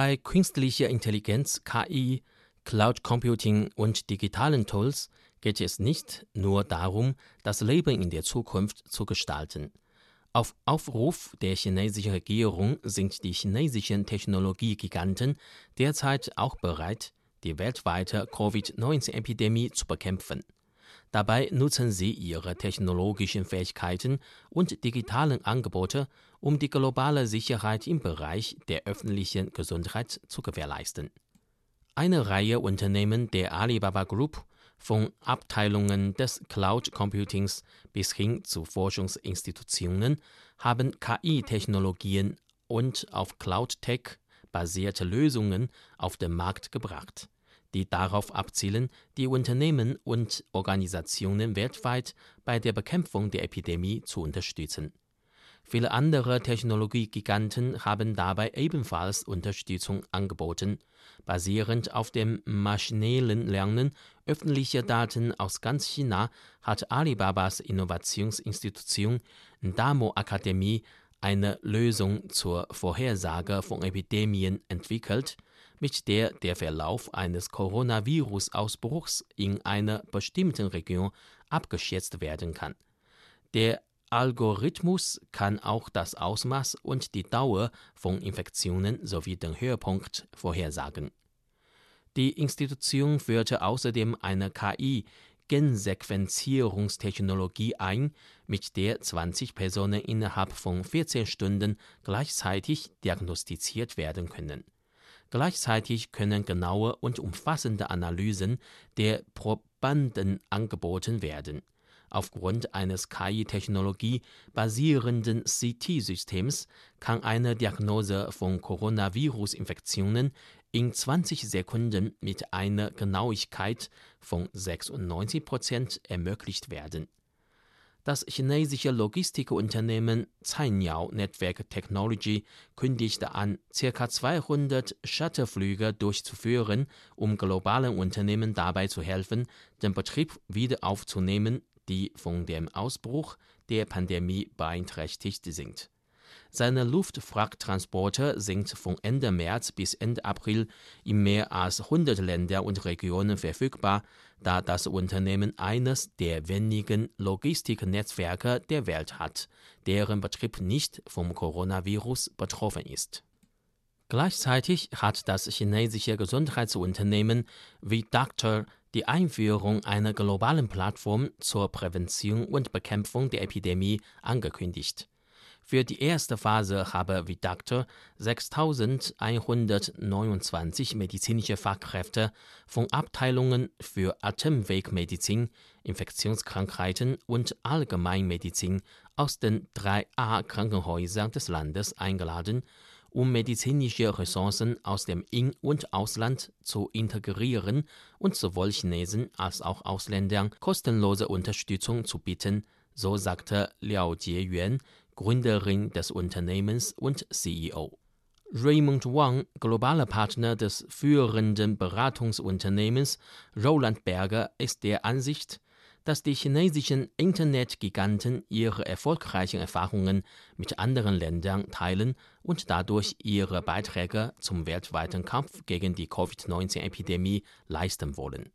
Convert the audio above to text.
Bei künstlicher Intelligenz, KI, Cloud Computing und digitalen Tools geht es nicht nur darum, das Leben in der Zukunft zu gestalten. Auf Aufruf der chinesischen Regierung sind die chinesischen Technologiegiganten derzeit auch bereit, die weltweite Covid-19-Epidemie zu bekämpfen. Dabei nutzen sie ihre technologischen Fähigkeiten und digitalen Angebote, um die globale Sicherheit im Bereich der öffentlichen Gesundheit zu gewährleisten. Eine Reihe Unternehmen der Alibaba Group, von Abteilungen des Cloud Computings bis hin zu Forschungsinstitutionen, haben KI-Technologien und auf Cloud Tech basierte Lösungen auf den Markt gebracht die darauf abzielen, die Unternehmen und Organisationen weltweit bei der Bekämpfung der Epidemie zu unterstützen. Viele andere Technologiegiganten haben dabei ebenfalls Unterstützung angeboten. Basierend auf dem maschinellen Lernen öffentlicher Daten aus ganz China hat Alibabas Innovationsinstitution Damo Akademie eine Lösung zur Vorhersage von Epidemien entwickelt, mit der der Verlauf eines Coronavirus-Ausbruchs in einer bestimmten Region abgeschätzt werden kann. Der Algorithmus kann auch das Ausmaß und die Dauer von Infektionen sowie den Höhepunkt vorhersagen. Die Institution führte außerdem eine KI Gensequenzierungstechnologie ein, mit der 20 Personen innerhalb von 14 Stunden gleichzeitig diagnostiziert werden können. Gleichzeitig können genaue und umfassende Analysen der Probanden angeboten werden. Aufgrund eines KI-Technologie basierenden CT-Systems kann eine Diagnose von Coronavirus-Infektionen in 20 Sekunden mit einer Genauigkeit von 96 Prozent ermöglicht werden das chinesische Logistikunternehmen Cainiao Network Technology kündigte an, ca. 200 Shuttleflüge durchzuführen, um globalen Unternehmen dabei zu helfen, den Betrieb wieder aufzunehmen, die von dem Ausbruch der Pandemie beeinträchtigt sind seine Luftfrachttransporte sind von Ende März bis Ende April in mehr als 100 Länder und Regionen verfügbar, da das Unternehmen eines der wenigen Logistiknetzwerke der Welt hat, deren Betrieb nicht vom Coronavirus betroffen ist. Gleichzeitig hat das chinesische Gesundheitsunternehmen wie Doctor die Einführung einer globalen Plattform zur Prävention und Bekämpfung der Epidemie angekündigt. Für die erste Phase habe Vidactor 6.129 medizinische Fachkräfte von Abteilungen für Atemwegmedizin, Infektionskrankheiten und Allgemeinmedizin aus den drei A-Krankenhäusern des Landes eingeladen, um medizinische Ressourcen aus dem In- und Ausland zu integrieren und sowohl Chinesen als auch Ausländern kostenlose Unterstützung zu bieten, so sagte Liao Jieyuan, Gründerin des Unternehmens und CEO. Raymond Wang, globaler Partner des führenden Beratungsunternehmens Roland Berger, ist der Ansicht, dass die chinesischen Internetgiganten ihre erfolgreichen Erfahrungen mit anderen Ländern teilen und dadurch ihre Beiträge zum weltweiten Kampf gegen die Covid-19-Epidemie leisten wollen